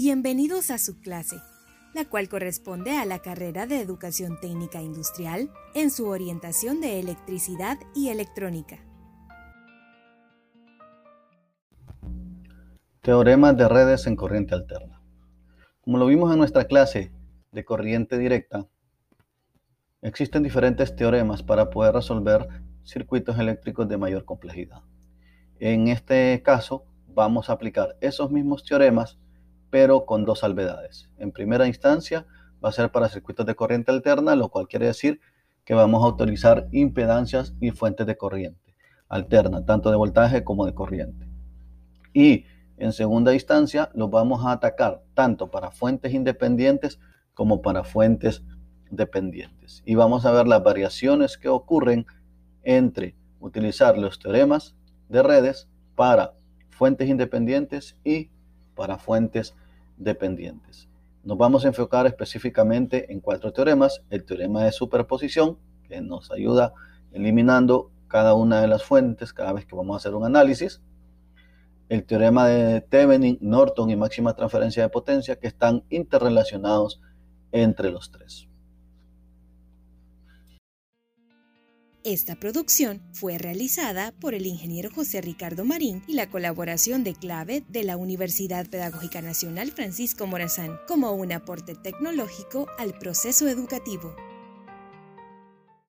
Bienvenidos a su clase, la cual corresponde a la carrera de Educación Técnica Industrial en su orientación de electricidad y electrónica. Teoremas de redes en corriente alterna. Como lo vimos en nuestra clase de corriente directa, existen diferentes teoremas para poder resolver circuitos eléctricos de mayor complejidad. En este caso, vamos a aplicar esos mismos teoremas pero con dos salvedades. En primera instancia, va a ser para circuitos de corriente alterna, lo cual quiere decir que vamos a autorizar impedancias y fuentes de corriente alterna, tanto de voltaje como de corriente. Y en segunda instancia, los vamos a atacar tanto para fuentes independientes como para fuentes dependientes. Y vamos a ver las variaciones que ocurren entre utilizar los teoremas de redes para fuentes independientes y para fuentes dependientes. Nos vamos a enfocar específicamente en cuatro teoremas. El teorema de superposición, que nos ayuda eliminando cada una de las fuentes cada vez que vamos a hacer un análisis. El teorema de Thevenin, Norton y máxima transferencia de potencia, que están interrelacionados entre los tres. Esta producción fue realizada por el ingeniero José Ricardo Marín y la colaboración de clave de la Universidad Pedagógica Nacional Francisco Morazán como un aporte tecnológico al proceso educativo.